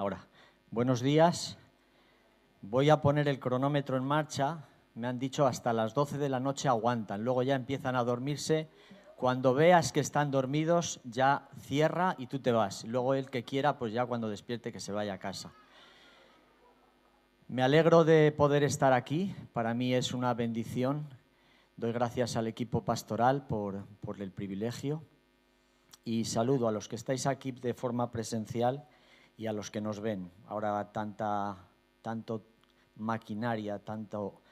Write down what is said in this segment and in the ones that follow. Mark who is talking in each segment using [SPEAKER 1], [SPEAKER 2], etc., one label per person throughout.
[SPEAKER 1] Ahora, buenos días. Voy a poner el cronómetro en marcha. Me han dicho hasta las 12 de la noche aguantan. Luego ya empiezan a dormirse. Cuando veas que están dormidos, ya cierra y tú te vas. Luego el que quiera, pues ya cuando despierte que se vaya a casa. Me alegro de poder estar aquí. Para mí es una bendición. Doy gracias al equipo pastoral por, por el privilegio y saludo a los que estáis aquí de forma presencial y a los que nos ven. Ahora tanta, tanto maquinaria, tanto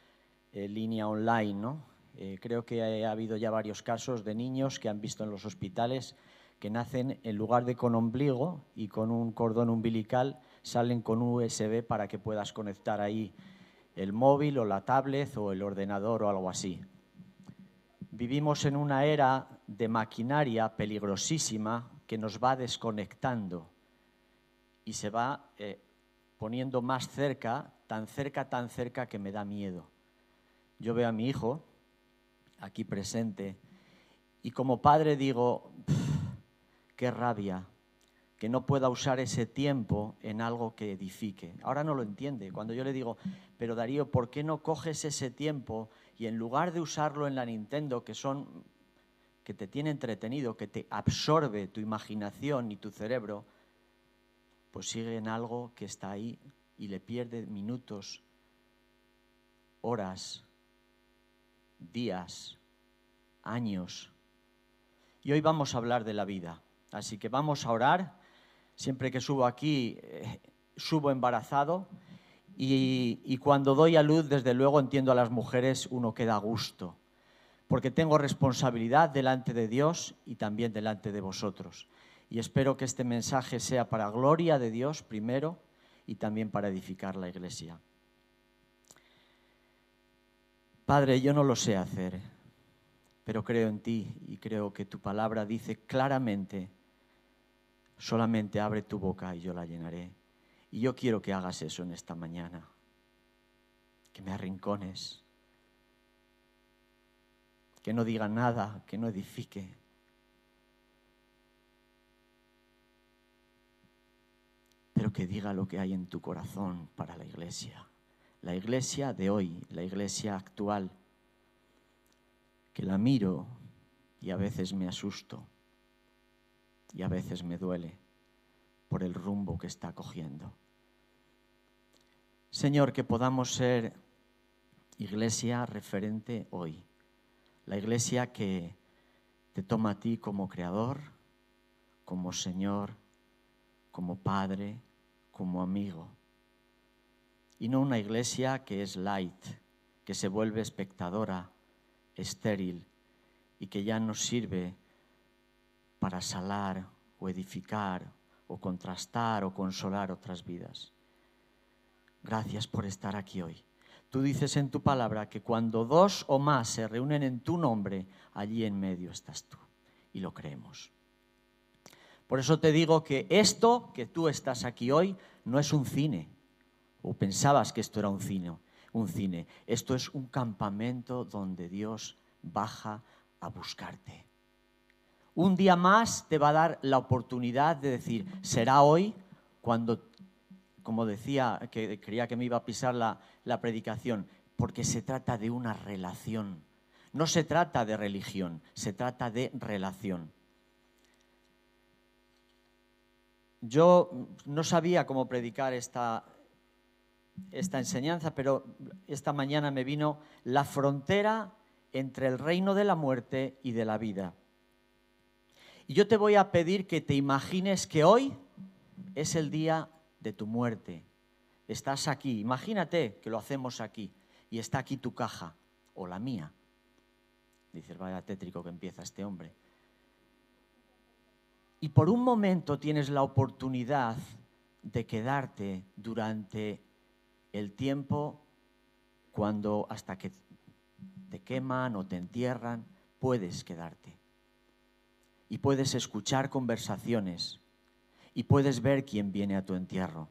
[SPEAKER 1] eh, línea online, ¿no? Eh, creo que ha habido ya varios casos de niños que han visto en los hospitales que nacen en lugar de con ombligo y con un cordón umbilical, salen con USB para que puedas conectar ahí el móvil o la tablet o el ordenador o algo así. Vivimos en una era de maquinaria peligrosísima que nos va desconectando y se va eh, poniendo más cerca, tan cerca, tan cerca que me da miedo. Yo veo a mi hijo aquí presente y como padre digo, qué rabia que no pueda usar ese tiempo en algo que edifique. Ahora no lo entiende. Cuando yo le digo, pero Darío, ¿por qué no coges ese tiempo y en lugar de usarlo en la Nintendo, que son que te tiene entretenido, que te absorbe tu imaginación y tu cerebro, pues sigue en algo que está ahí y le pierde minutos, horas, días, años. Y hoy vamos a hablar de la vida. Así que vamos a orar. Siempre que subo aquí, eh, subo embarazado y, cuando doy a luz, desde luego entiendo a las mujeres, uno queda a gusto, porque tengo responsabilidad delante de Dios y también delante de vosotros. Y espero que este mensaje sea para gloria de Dios primero y también para edificar la iglesia. Padre, yo no lo sé hacer, pero creo en ti y creo que tu palabra dice claramente, solamente abre tu boca y yo la llenaré. Y yo quiero que hagas eso en esta mañana, que me arrincones, que no diga nada, que no edifique. Que diga lo que hay en tu corazón para la iglesia. La iglesia de hoy, la iglesia actual, que la miro y a veces me asusto y a veces me duele por el rumbo que está cogiendo. Señor, que podamos ser iglesia referente hoy, la iglesia que te toma a ti como creador, como Señor, como Padre, como amigo. Y no una iglesia que es light, que se vuelve espectadora, estéril y que ya no sirve para salar o edificar o contrastar o consolar otras vidas. Gracias por estar aquí hoy. Tú dices en tu palabra que cuando dos o más se reúnen en tu nombre, allí en medio estás tú. Y lo creemos. Por eso te digo que esto que tú estás aquí hoy no es un cine. O pensabas que esto era un cine. Un cine. Esto es un campamento donde Dios baja a buscarte un día más te va a dar la oportunidad de decir, será hoy cuando, como decía, que creía que me iba a pisar la, la predicación, porque se trata de una relación. No se trata de religión, se trata de relación. Yo no sabía cómo predicar esta, esta enseñanza, pero esta mañana me vino la frontera entre el reino de la muerte y de la vida. Y yo te voy a pedir que te imagines que hoy es el día de tu muerte. Estás aquí, imagínate que lo hacemos aquí y está aquí tu caja o la mía. Dices, vaya tétrico que empieza este hombre. Y por un momento tienes la oportunidad de quedarte durante el tiempo cuando hasta que te queman o te entierran, puedes quedarte y puedes escuchar conversaciones y puedes ver quién viene a tu entierro.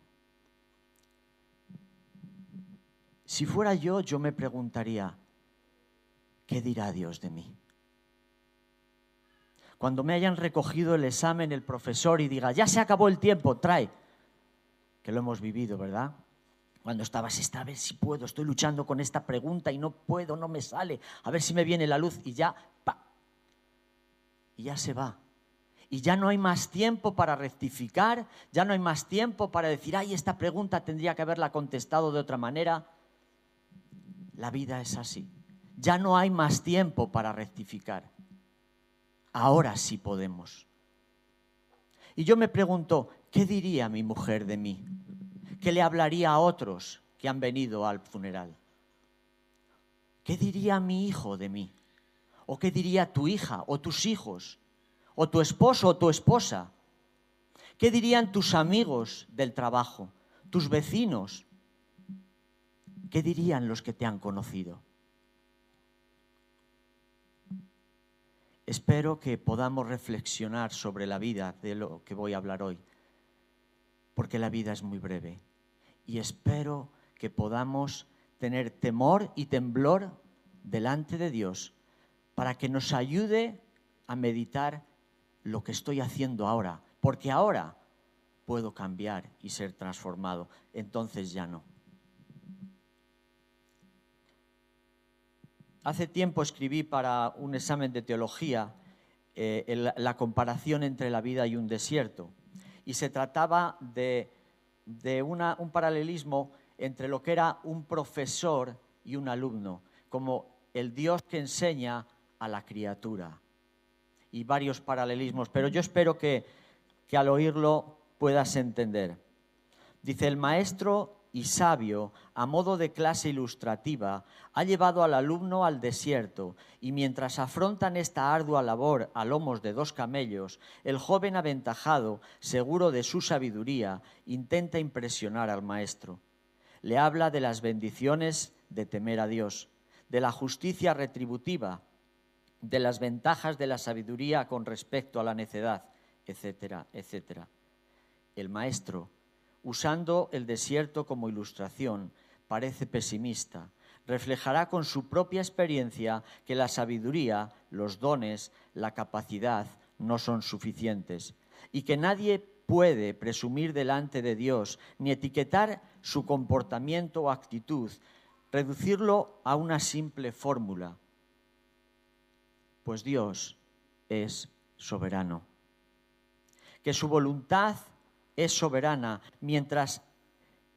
[SPEAKER 1] Si fuera yo, yo me preguntaría, ¿qué dirá Dios de mí? Cuando me hayan recogido el examen el profesor y diga, ya se acabó el tiempo, trae. que lo hemos vivido, ¿verdad? Cuando estabas, esta, a ver si puedo, estoy luchando con esta pregunta y no puedo, no me sale, a ver si me viene la luz y ya, pa, y ya se va. Y ya no hay más tiempo para rectificar, ya no hay más tiempo para decir, ay, esta pregunta tendría que haberla contestado de otra manera. La vida es así. Ya no hay más tiempo para rectificar. Ahora sí podemos. Y yo me pregunto, ¿qué diría mi mujer de mí? ¿Qué le hablaría a otros que han venido al funeral? ¿Qué diría mi hijo de mí? ¿O qué diría tu hija o tus hijos? ¿O tu esposo o tu esposa? ¿Qué dirían tus amigos del trabajo? ¿Tus vecinos? ¿Qué dirían los que te han conocido? Espero que podamos reflexionar sobre la vida de lo que voy a hablar hoy, porque la vida es muy breve. Y espero que podamos tener temor y temblor delante de Dios para que nos ayude a meditar lo que estoy haciendo ahora, porque ahora puedo cambiar y ser transformado, entonces ya no. Hace tiempo escribí para un examen de teología eh, la comparación entre la vida y un desierto. Y se trataba de, un paralelismo entre lo que era un profesor y un alumno, como el Dios que enseña a la criatura. Y varios paralelismos, pero yo espero que, que al oírlo puedas entender. Dice, el maestro y sabio, a modo de clase ilustrativa, ha llevado al alumno al desierto, y mientras afrontan esta ardua labor a lomos de dos camellos, el joven aventajado, seguro de su sabiduría, intenta impresionar al maestro. Le habla de las bendiciones de temer a Dios, de la justicia retributiva, de las ventajas de la sabiduría con respecto a la necedad, etcétera, etcétera. El maestro, usando el desierto como ilustración, parece pesimista. Reflejará con su propia experiencia que la sabiduría, los dones, la capacidad no son suficientes y que nadie puede presumir delante de Dios ni etiquetar su comportamiento o actitud, reducirlo a una simple fórmula, pues Dios es soberano. Que su voluntad es soberana, mientras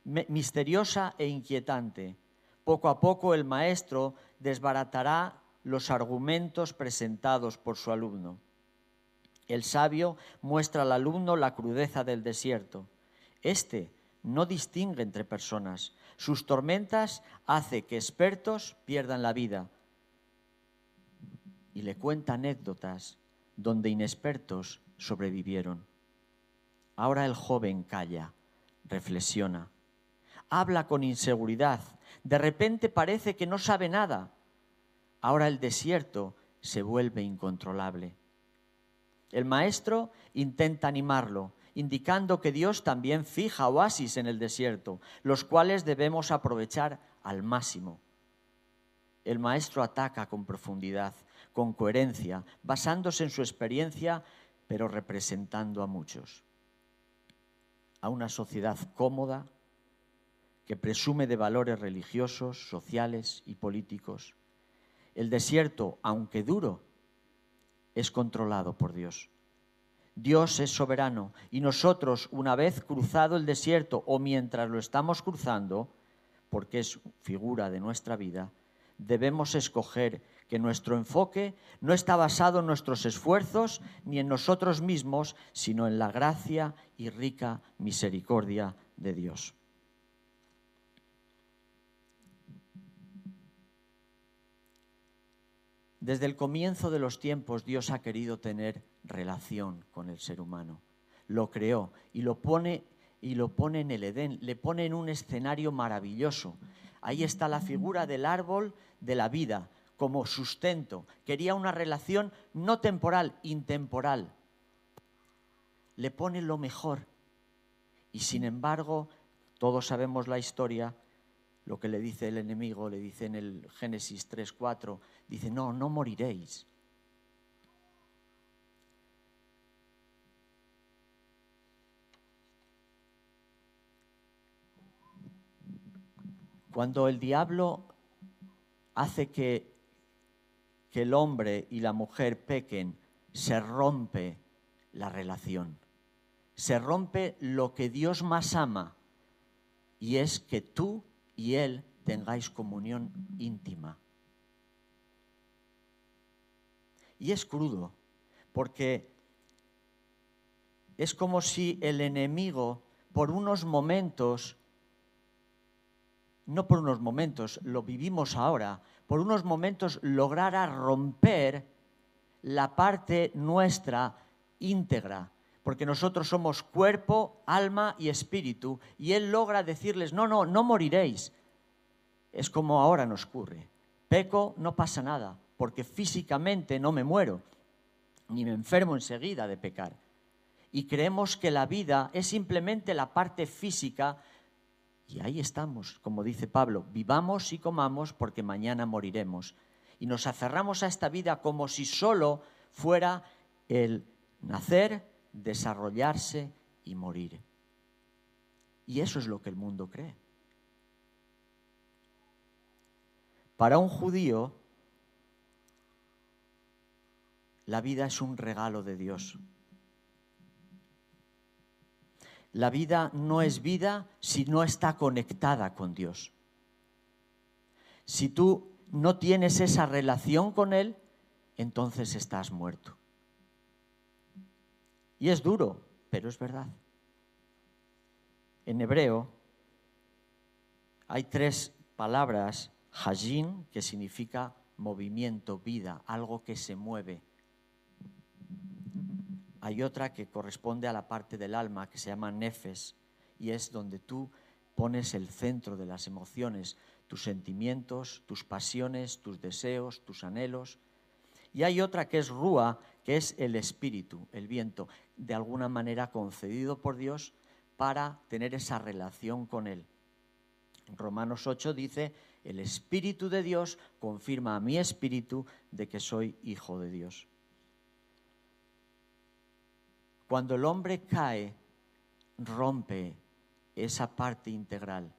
[SPEAKER 1] misteriosa e inquietante. Poco a poco el maestro desbaratará los argumentos presentados por su alumno. El sabio muestra al alumno la crudeza del desierto. Este no distingue entre personas. Sus tormentas hace que expertos pierdan la vida. Y le cuenta anécdotas donde inexpertos sobrevivieron. Ahora el joven calla, reflexiona, habla con inseguridad, de repente parece que no sabe nada. Ahora el desierto se vuelve incontrolable. El maestro intenta animarlo, indicando que Dios también fija oasis en el desierto, los cuales debemos aprovechar al máximo. El maestro ataca con profundidad, con coherencia, basándose en su experiencia, pero representando a muchos a una sociedad cómoda que presume de valores religiosos, sociales y políticos. El desierto, aunque duro, es controlado por Dios. Dios es soberano y nosotros, una vez cruzado el desierto o mientras lo estamos cruzando, porque es figura de nuestra vida, debemos escoger que nuestro enfoque no está basado en nuestros esfuerzos ni en nosotros mismos, sino en la gracia y rica misericordia de Dios. Desde el comienzo de los tiempos Dios ha querido tener relación con el ser humano. Lo creó y lo pone y lo pone en el Edén, le pone en un escenario maravilloso. Ahí está la figura del árbol de la vida, como sustento. Quería una relación no temporal, intemporal. Le pone lo mejor. Y sin embargo, todos sabemos la historia, lo que le dice el enemigo, le dice en el Génesis 3.4, dice, no, no moriréis. Cuando el diablo hace que, que el hombre y la mujer pequen, se rompe la relación. Se rompe lo que Dios más ama y es que tú y Él tengáis comunión íntima. Y es crudo, porque es como si el enemigo por unos momentos, no por unos momentos, lo vivimos ahora, por unos momentos lograra romper la parte nuestra íntegra, porque nosotros somos cuerpo, alma y espíritu, y Él logra decirles, no, no, no moriréis. Es como ahora nos ocurre. Peco, no pasa nada, porque físicamente no me muero, ni me enfermo enseguida de pecar. Y creemos que la vida es simplemente la parte física, y ahí estamos, como dice Pablo, vivamos y comamos porque mañana moriremos. Y nos aferramos a esta vida como si solo fuera el nacer, desarrollarse y morir. Y eso es lo que el mundo cree. Para un judío, la vida es un regalo de Dios. La vida no es vida si no está conectada con Dios. Si tú no tienes esa relación con Él, entonces estás muerto. Y es duro, pero es verdad. En hebreo hay tres palabras, hajin, que significa movimiento, vida, algo que se mueve. Hay otra que corresponde a la parte del alma que se llama nefes y es donde tú pones el centro de las emociones, tus sentimientos, tus pasiones, tus deseos, tus anhelos. Y hay otra que es rúa, que es el espíritu, el viento, de alguna manera concedido por Dios para tener esa relación con Él. Romanos 8 dice, el Espíritu de Dios confirma a mi espíritu de que soy hijo de Dios. Cuando el hombre cae, rompe esa parte integral.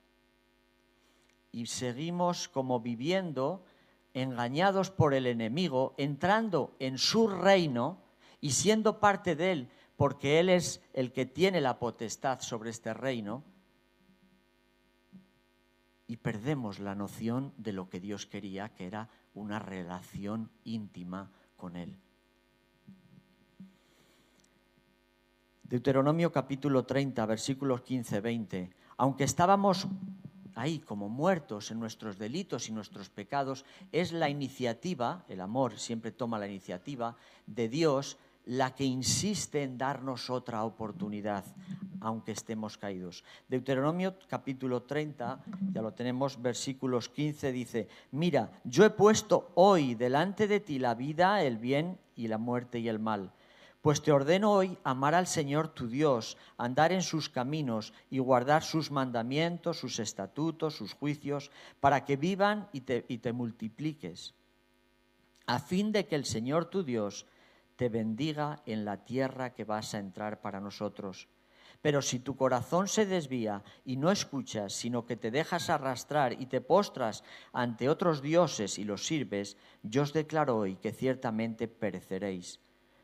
[SPEAKER 1] Y seguimos como viviendo engañados por el enemigo, entrando en su reino y siendo parte de él, porque él es el que tiene la potestad sobre este reino, y perdemos la noción de lo que Dios quería, que era una relación íntima con él. Deuteronomio capítulo 30, versículos 15-20. Aunque estábamos ahí como muertos en nuestros delitos y nuestros pecados, es la iniciativa, el amor siempre toma la iniciativa de Dios, la que insiste en darnos otra oportunidad, aunque estemos caídos. Deuteronomio capítulo 30, ya lo tenemos, versículos 15, dice, mira, yo he puesto hoy delante de ti la vida, el bien y la muerte y el mal pues te ordeno hoy amar al Señor tu Dios, andar en sus caminos y guardar sus mandamientos, sus estatutos, sus juicios, para que vivan y te, y te multipliques, a fin de que el Señor tu Dios te bendiga en la tierra que vas a entrar para nosotros. Pero si tu corazón se desvía y no escuchas, sino que te dejas arrastrar y te postras ante otros dioses y los sirves, yo os declaro hoy que ciertamente pereceréis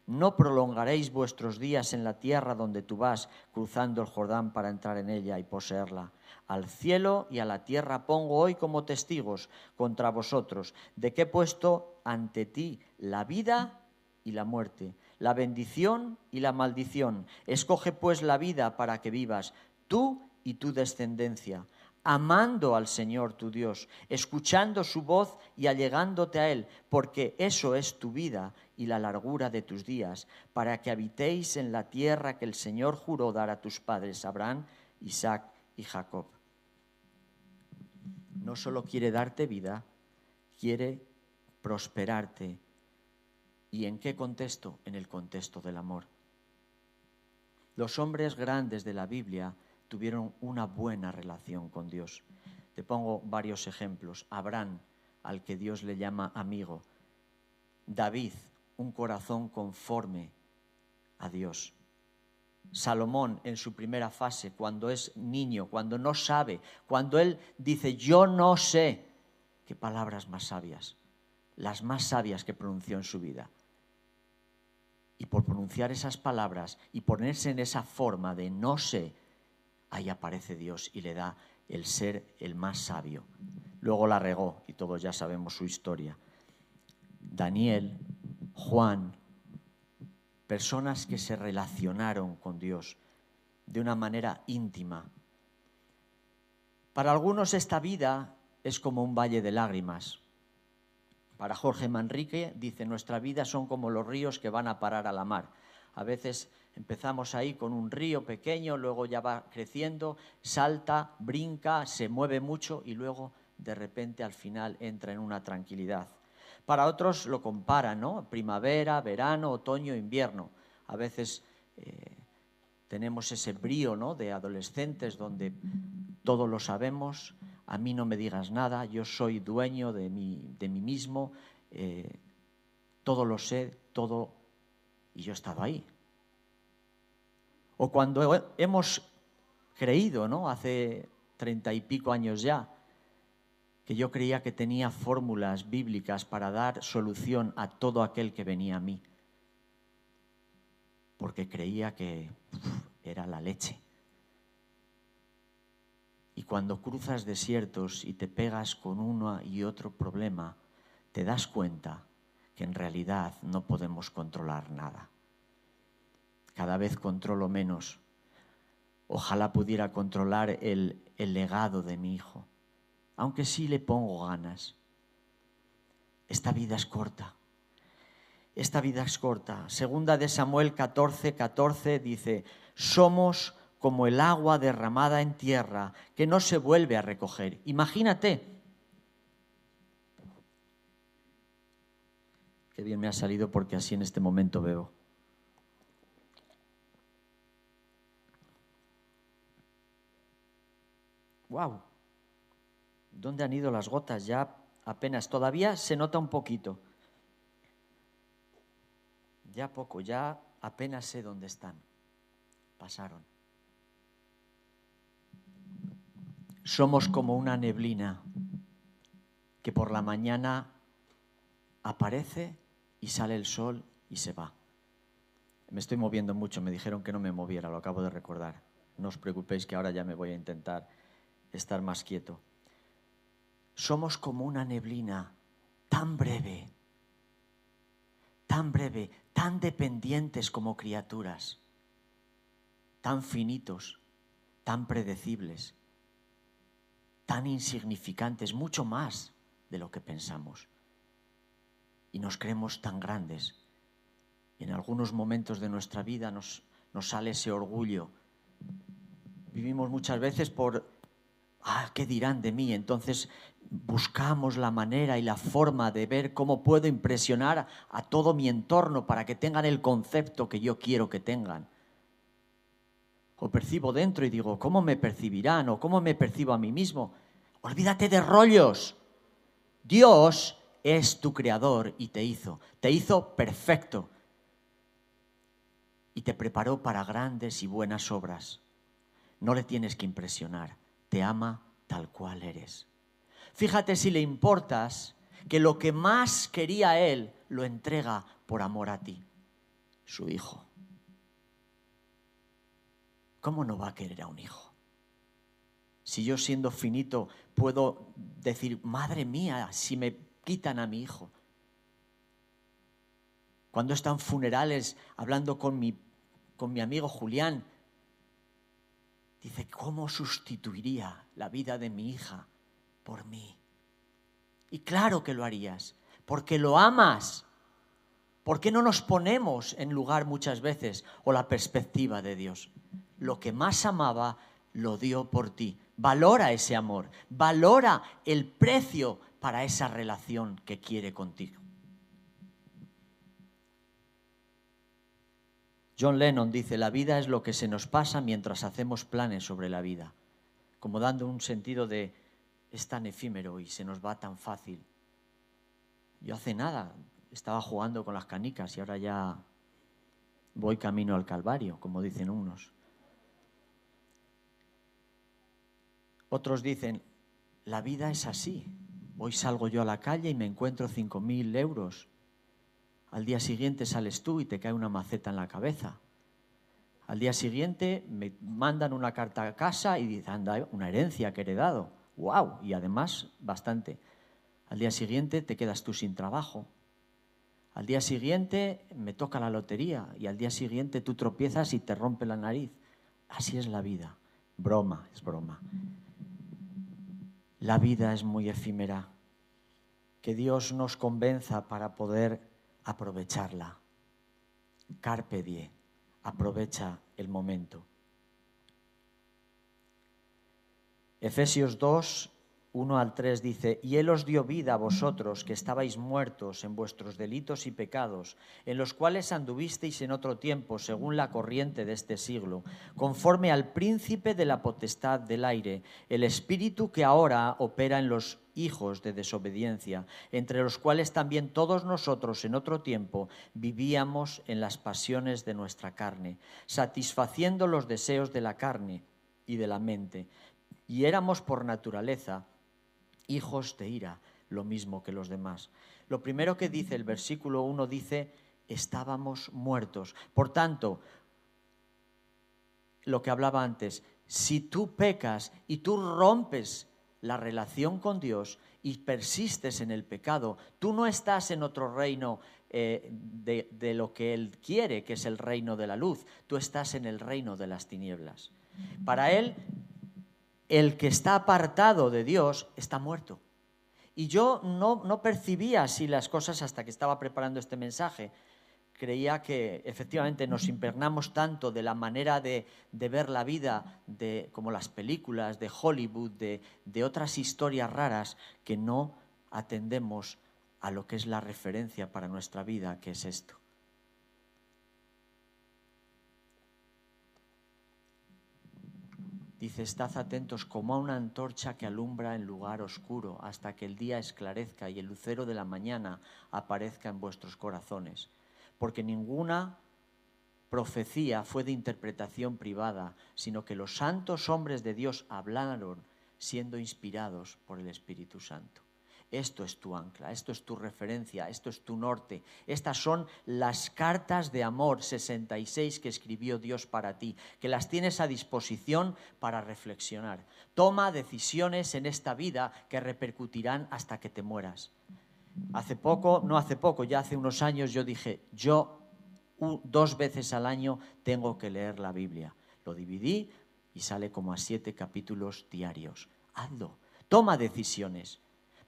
[SPEAKER 1] no prolongaréis vuestros días en la tierra donde tú vas, cruzando el Jordán para entrar en ella y poseerla. Al cielo y a la tierra pongo hoy como testigos contra vosotros, de que he puesto ante ti la vida y la muerte, la bendición y la maldición. Escoge pues la vida para que vivas, tú y tu descendencia amando al Señor tu Dios, escuchando su voz y allegándote a Él, porque eso es tu vida y la largura de tus días, para que habitéis en la tierra que el Señor juró dar a tus padres, Abraham, Isaac y Jacob. No solo quiere darte vida, quiere prosperarte. ¿Y en qué contexto? En el contexto del amor. Los hombres grandes de la Biblia tuvieron una buena relación con Dios. Te pongo varios ejemplos. Abraham, al que Dios le llama amigo. David, un corazón conforme a Dios. Salomón en su primera fase, cuando es niño, cuando no sabe, cuando él dice, yo no sé, qué palabras más sabias, las más sabias que pronunció en su vida. Y por pronunciar esas palabras y ponerse en esa forma de no sé, ahí aparece Dios y le da el ser el más sabio. Luego la regó y todos ya sabemos su historia. Daniel, Juan, personas que se relacionaron con Dios de una manera íntima. Para algunos esta vida es como un valle de lágrimas. Para Jorge Manrique dice, nuestra vida son como los ríos que van a parar a la mar. A veces empezamos ahí con un río pequeño, luego ya va creciendo, salta, brinca, se mueve mucho y luego de repente al final entra en una tranquilidad. Para otros lo comparan, ¿no? Primavera, verano, otoño, invierno. A veces eh, tenemos ese brío, ¿no? De adolescentes donde todo lo sabemos, a mí no me digas nada, yo soy dueño de mí, mismo, eh, todo lo sé, todo, y yo he estado ahí. O cuando hemos creído, ¿no? Hace treinta y pico años ya, que yo creía que tenía fórmulas bíblicas para dar solución a todo aquel que venía a mí, porque creía que era la leche. Y cuando cruzas desiertos y te pegas con uno y otro problema, te das cuenta que en realidad no podemos controlar nada. Cada vez controlo menos. Ojalá pudiera controlar el, el legado de mi hijo aunque sí le pongo ganas. Esta vida es corta. Esta vida es corta. Segunda de Samuel 14, 14 dice, somos como el agua derramada en tierra que no se vuelve a recoger. Imagínate. Qué bien me ha salido porque así en este momento veo. Wow. ¿Dónde han ido las gotas? Ya apenas, todavía se nota un poquito. Ya poco, ya apenas sé dónde están. Pasaron. Somos como una neblina que por la mañana aparece y sale el sol y se va. Me estoy moviendo mucho, me dijeron que no me moviera, lo acabo de recordar. No os preocupéis que ahora ya me voy a intentar estar más quieto somos como una neblina tan breve, tan breve, tan dependientes como criaturas, tan finitos, tan predecibles, tan insignificantes, mucho más de lo que pensamos. Y nos creemos tan grandes. Y en algunos momentos de nuestra vida nos, nos sale ese orgullo. Vivimos muchas veces por, ah, ¿qué dirán de mí? Entonces buscamos la manera y la forma de ver cómo puedo impresionar a todo mi entorno para que tengan el concepto que yo quiero que tengan. O percibo dentro y digo, ¿cómo me percibirán? O ¿cómo me percibo a mí mismo? Olvídate de rollos. Dios es tu creador y te hizo. Te hizo perfecto. Y te preparó para grandes y buenas obras. No le tienes que impresionar. Te ama tal cual eres. Fíjate si le importas que lo que más quería él lo entrega por amor a ti, su hijo. ¿Cómo no va a querer a un hijo? Si yo siendo finito puedo decir, madre mía, si me quitan a mi hijo. Cuando están funerales hablando con mi, con mi amigo Julián, dice, ¿cómo sustituiría la vida de mi hija por mí. Y claro que lo harías, porque lo amas. ¿Por qué no nos ponemos en lugar muchas veces o la perspectiva de Dios? Lo que más amaba lo dio por ti. Valora ese amor, valora el precio para esa relación que quiere contigo. John Lennon dice, la vida es lo que se nos pasa mientras hacemos planes sobre la vida, como dando un sentido de es tan efímero y se nos va tan fácil. Yo hace nada estaba jugando con las canicas y ahora ya voy camino al Calvario, como dicen unos. Otros dicen, la vida es así. Hoy salgo yo a la calle y me encuentro 5.000 euros. Al día siguiente sales tú y te cae una maceta en la cabeza. Al día siguiente me mandan una carta a casa y dicen, anda, una herencia que he heredado. ¡Wow! Y además, bastante. Al día siguiente te quedas tú sin trabajo. Al día siguiente me toca la lotería y al día siguiente tú tropiezas y te rompe la nariz. Así es la vida. Broma, es broma. La vida es muy efímera. Que Dios nos convenza para poder aprovecharla. Carpe die, aprovecha el momento. Efesios 2, 1 al 3 dice, y Él os dio vida a vosotros que estabais muertos en vuestros delitos y pecados, en los cuales anduvisteis en otro tiempo, según la corriente de este siglo, conforme al príncipe de la potestad del aire, el espíritu que ahora opera en los hijos de desobediencia, entre los cuales también todos nosotros en otro tiempo vivíamos en las pasiones de nuestra carne, satisfaciendo los deseos de la carne y de la mente, y éramos por naturaleza, hijos de ira, lo mismo que los demás. Lo primero que dice el versículo 1 dice, estábamos muertos. Por tanto, lo que hablaba antes, si tú pecas y tú rompes la relación con Dios y persistes en el pecado, tú no estás en otro reino eh, de, de lo que Él quiere, que es el reino de la luz, tú estás en el reino de las tinieblas. Para Él el que está apartado de Dios está muerto. Y yo no, percibía así las cosas hasta que estaba preparando este mensaje. Creía que efectivamente nos impregnamos tanto de la manera de, ver la vida, de, como las películas de Hollywood, de, de otras historias raras, que no atendemos a lo que es la referencia para nuestra vida, que es esto. Dice, estad atentos como a una antorcha que alumbra en lugar oscuro hasta que el día esclarezca y el lucero de la mañana aparezca en vuestros corazones. Porque ninguna profecía fue de interpretación privada, sino que los santos hombres de Dios hablaron siendo inspirados por el Espíritu Santo. Esto es tu ancla, esto es tu referencia, esto es tu norte. Estas son las cartas de amor 66 que escribió Dios para ti, que las tienes a disposición para reflexionar. Toma decisiones en esta vida que repercutirán hasta que te mueras. Hace poco, no hace poco, ya hace unos años yo dije, yo dos veces al año tengo que leer la Biblia. Lo dividí y sale como a siete capítulos diarios. Hazlo. Toma decisiones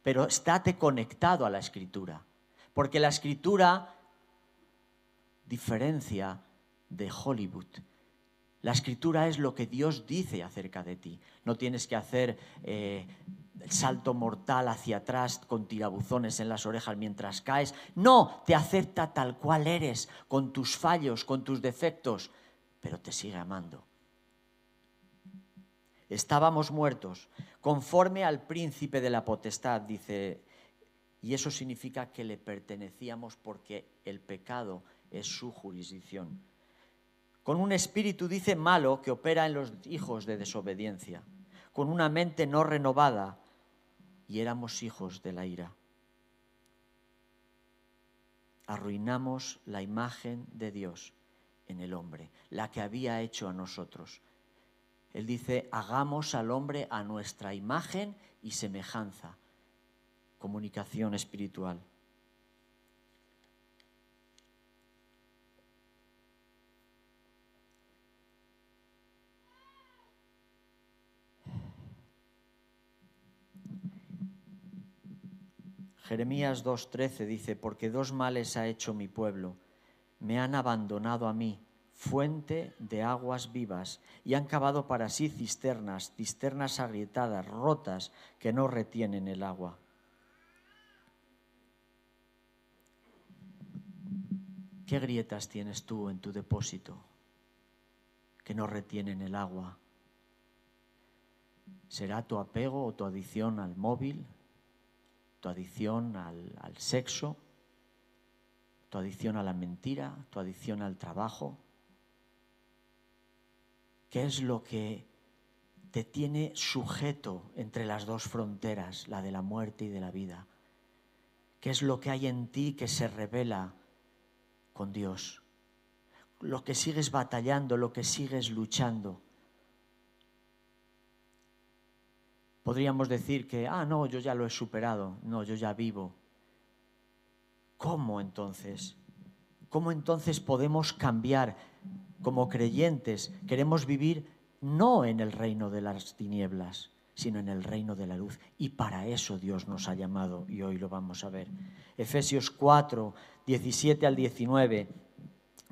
[SPEAKER 1] pero estate conectado a la escritura, porque la escritura diferencia de Hollywood. La escritura es lo que Dios dice acerca de ti. No tienes que hacer eh, el salto mortal hacia atrás con tirabuzones en las orejas mientras caes. No, te acepta tal cual eres, con tus fallos, con tus defectos, pero te sigue amando. Estábamos muertos, conforme al príncipe de la potestad, dice, y eso significa que le pertenecíamos porque el pecado es su jurisdicción. Con un espíritu, dice, malo que opera en los hijos de desobediencia, con una mente no renovada, y éramos hijos de la ira. Arruinamos la imagen de Dios en el hombre, la que había hecho a nosotros. Él dice, hagamos al hombre a nuestra imagen y semejanza. Comunicación espiritual. Jeremías 2.13 dice, porque dos males ha hecho mi pueblo, me han abandonado a mí fuente de aguas vivas, y han cavado para sí cisternas, cisternas agrietadas, rotas, que no retienen el agua. ¿Qué grietas tienes tú en tu depósito que no retienen el agua? ¿Será tu apego o tu adicción al móvil? ¿Tu adicción al, sexo? tu adicción a la mentira, tu adicción al trabajo. ¿Qué es lo que te tiene sujeto entre las dos fronteras, la de la muerte y de la vida? ¿Qué es lo que hay en ti que se revela con Dios? Lo que sigues batallando, lo que sigues luchando. Podríamos decir que, ah, no, yo ya lo he superado, no, yo ya vivo. ¿Cómo entonces? ¿Cómo entonces podemos cambiar como creyentes? Queremos vivir no en el reino de las tinieblas, sino en el reino de la luz. Y para eso Dios nos ha llamado y hoy lo vamos a ver. Efesios 4, 17 al 19.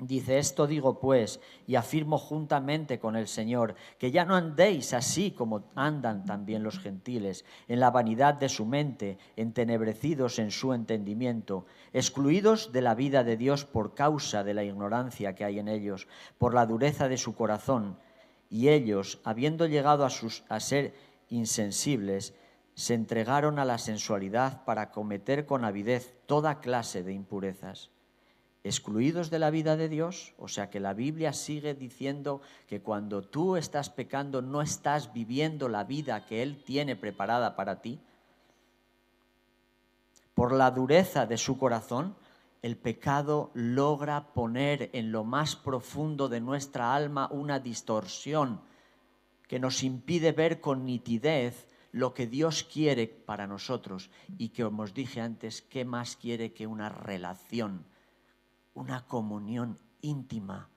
[SPEAKER 1] Dice, esto digo pues, y afirmo juntamente con el Señor, que ya no andéis así como andan también los gentiles, en la vanidad de su mente, entenebrecidos en su entendimiento, excluidos de la vida de Dios por causa de la ignorancia que hay en ellos, por la dureza de su corazón, y ellos, habiendo llegado a, sus, a ser insensibles, se entregaron a la sensualidad para cometer con avidez toda clase de impurezas. Excluidos de la vida de Dios, o sea que la Biblia sigue diciendo que cuando tú estás pecando no estás viviendo la vida que Él tiene preparada para ti. Por la dureza de su corazón, el pecado logra poner en lo más profundo de nuestra alma una distorsión que nos impide ver con nitidez lo que Dios quiere para nosotros y que, como os dije antes, ¿qué más quiere que una relación, una comunión íntima,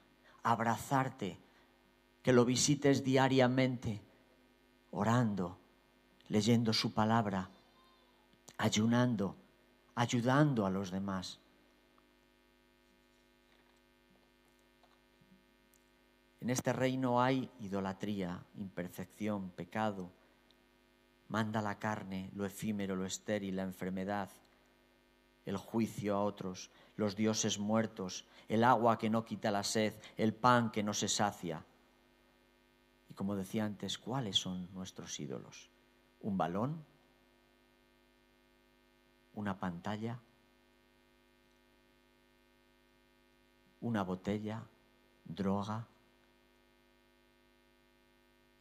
[SPEAKER 1] abrazarte, que lo visites diariamente, orando, leyendo su palabra, ayunando, ayudando a los demás? En este reino hay idolatría, imperfección, pecado. Manda la carne, lo efímero, lo estéril, la enfermedad, el juicio a otros, los dioses muertos, el agua que no quita la sed, el pan que no se sacia. Y como decía antes, ¿cuáles son nuestros ídolos? ¿Un balón? ¿Una pantalla? ¿Una botella? ¿Droga?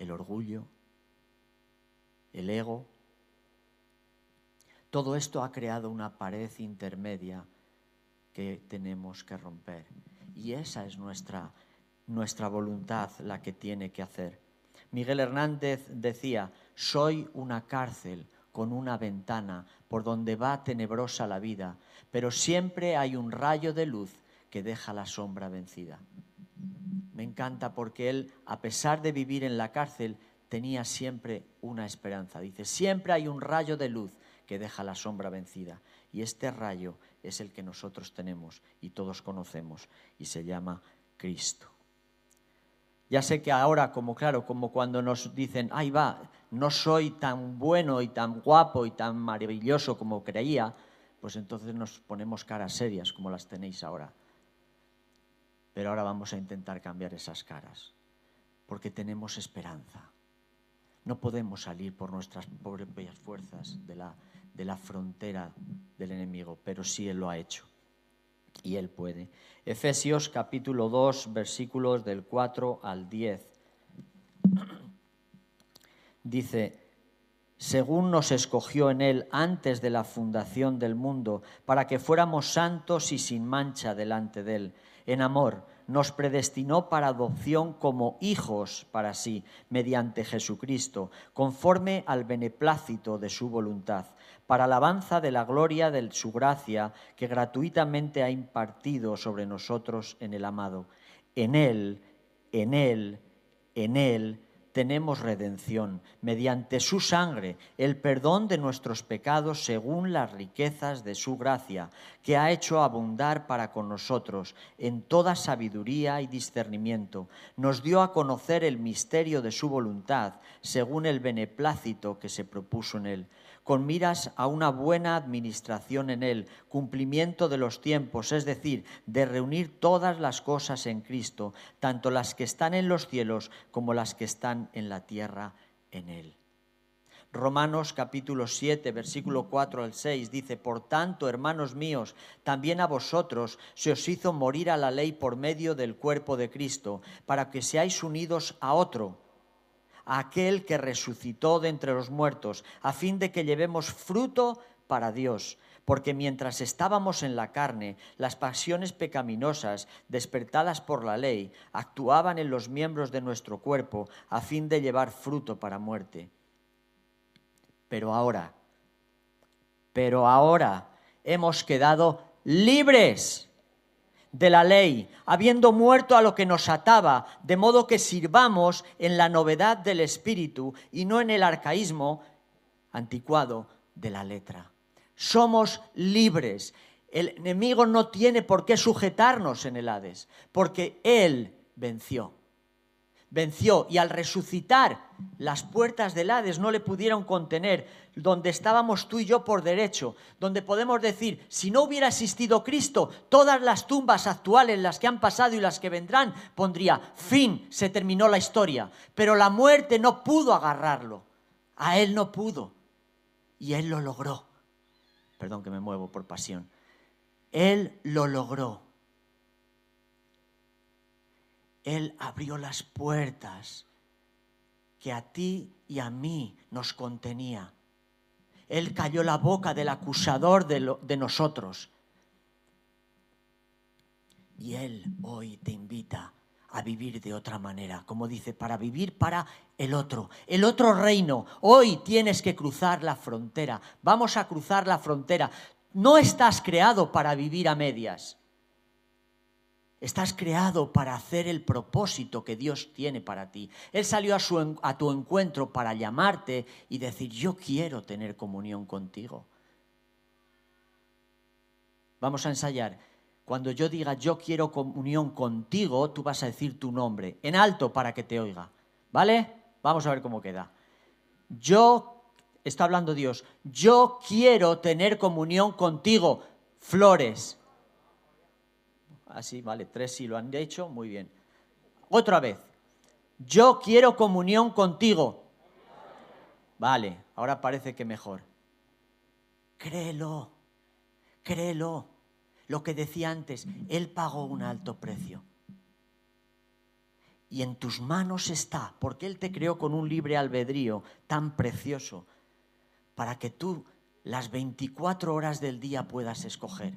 [SPEAKER 1] el orgullo, el ego. Todo esto ha creado una pared intermedia tenemos que romper. Y esa es nuestra, nuestra voluntad la que tiene que hacer. Miguel Hernández decía, soy una cárcel con una ventana por donde va tenebrosa la vida, pero siempre hay un rayo de luz que deja la sombra vencida me encanta porque él, a pesar de vivir en la cárcel, tenía siempre una esperanza. Dice, siempre hay un rayo de luz que deja la sombra vencida. Y este rayo es el que nosotros tenemos y todos conocemos y se llama Cristo. Ya sé que ahora, como claro, como cuando nos dicen, ahí va, no soy tan bueno y tan guapo y tan maravilloso como creía, pues entonces nos ponemos caras serias como las tenéis ahora. Pero ahora vamos a intentar cambiar esas caras, porque tenemos esperanza. No podemos salir por nuestras propias fuerzas de la, de la frontera del enemigo, pero sí Él lo ha hecho. Y Él puede. Efesios capítulo 2, versículos del 4 al 10. Dice, según nos escogió en Él antes de la fundación del mundo, para que fuéramos santos y sin mancha delante de Él en amor, nos predestinó para adopción como hijos para sí, mediante Jesucristo, conforme al beneplácito de su voluntad, para alabanza de la gloria de su gracia que gratuitamente ha impartido sobre nosotros en el amado. En Él, en Él, en Él tenemos redención mediante su sangre, el perdón de nuestros pecados según las riquezas de su gracia, que ha hecho abundar para con nosotros en toda sabiduría y discernimiento. Nos dio a conocer el misterio de su voluntad según el beneplácito que se propuso en él con miras a una buena administración en Él, cumplimiento de los tiempos, es decir, de reunir todas las cosas en Cristo, tanto las que están en los cielos como las que están en la tierra en Él. Romanos capítulo 7, versículo 4 al 6 dice, Por tanto, hermanos míos, también a vosotros se os hizo morir a la ley por medio del cuerpo de Cristo, para que seáis unidos a otro, aquel que resucitó de entre los muertos, a fin de que llevemos fruto para Dios porque mientras estábamos en la carne, las pasiones pecaminosas, despertadas por la ley, actuaban en los miembros de nuestro cuerpo a fin de llevar fruto para muerte. Pero ahora, pero ahora hemos quedado libres de la ley, habiendo muerto a lo que nos ataba, de modo que sirvamos en la novedad del espíritu y no en el arcaísmo anticuado de la letra somos libres. El enemigo no tiene por qué sujetarnos en el Hades, porque Él venció. Venció y al resucitar las puertas del Hades no le pudieron contener, donde estábamos tú y yo por derecho, donde podemos decir, si no hubiera existido Cristo, todas las tumbas actuales, las que han pasado y las que vendrán, pondría fin, se terminó la historia. Pero la muerte no pudo agarrarlo, a Él no pudo, y Él lo logró. Perdón que me muevo por pasión. Él lo logró. Él abrió las puertas que a ti y a mí nos contenía. Él cayó la boca del acusador de, nosotros. Y Él hoy te invita a vivir de otra manera, como dice, para vivir para el otro, el otro reino. Hoy tienes que cruzar la frontera, vamos a cruzar la frontera. No estás creado para vivir a medias. Estás creado para hacer el propósito que Dios tiene para ti. Él salió a, su, tu encuentro para llamarte y decir, yo quiero tener comunión contigo. Vamos a ensayar. Cuando yo diga yo quiero comunión contigo, tú vas a decir tu nombre en alto para que te oiga. ¿Vale? Vamos a ver cómo queda. Yo, está hablando Dios, yo quiero tener comunión contigo. Flores. Así, vale, tres sí lo han hecho, muy bien. Otra vez. Yo quiero comunión contigo. Vale, ahora parece que mejor. Créelo, créelo lo que decía antes, Él pagó un alto precio. Y en tus manos está, porque Él te creó con un libre albedrío tan precioso, para que tú las 24 horas del día puedas escoger.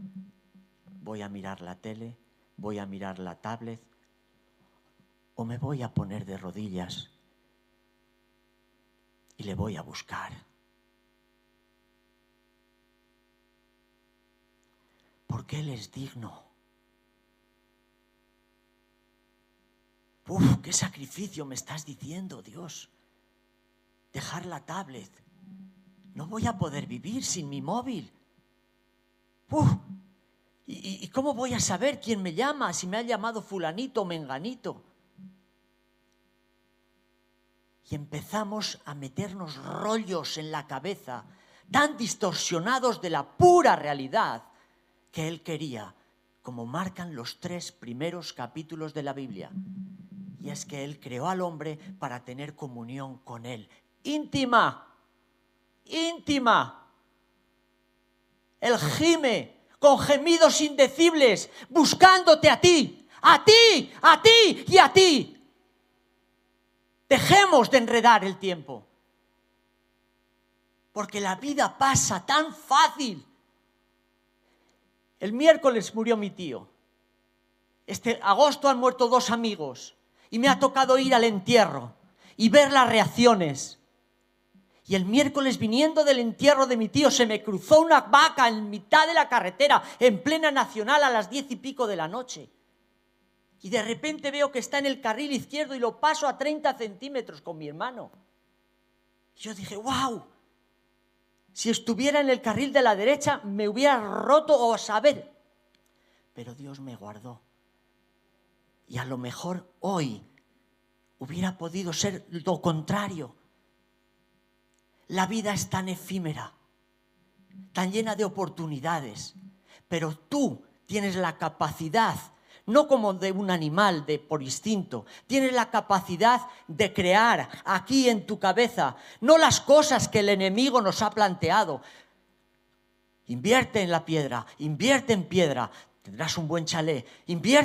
[SPEAKER 1] Voy a mirar la tele, voy a mirar la tablet, o me voy a poner de rodillas y le voy a buscar. porque Él es digno. Uf, qué sacrificio me estás diciendo, Dios. Dejar la tablet. No voy a poder vivir sin mi móvil. Uf, ¿y, ¿Y cómo voy a saber quién me llama si me ha llamado fulanito o menganito? Y empezamos a meternos rollos en la cabeza tan distorsionados de la pura realidad que él quería, como marcan los tres primeros capítulos de la Biblia. Y es que él creó al hombre para tener comunión con él. Íntima, íntima. Él gime con gemidos indecibles, buscándote a ti, a ti, a ti y a ti. Dejemos de enredar el tiempo. Porque la vida pasa tan fácil. El miércoles murió mi tío. Este agosto han muerto dos amigos y me ha tocado ir al entierro y ver las reacciones. Y el miércoles viniendo del entierro de mi tío se me cruzó una vaca en mitad de la carretera, en plena nacional a las diez y pico de la noche. Y de repente veo que está en el carril izquierdo y lo paso a 30 centímetros con mi hermano. Yo dije, wow, si estuviera en el carril de la derecha, me hubiera roto o saber. Pero Dios me guardó. Y a lo mejor hoy hubiera podido ser lo contrario. La vida es tan efímera, tan llena de oportunidades, pero tú tienes la capacidad no como de un animal, de por instinto. Tienes la capacidad de crear aquí en tu cabeza, no las cosas que el enemigo nos ha planteado. Invierte en la piedra, invierte en piedra, tendrás un buen chalet, invierte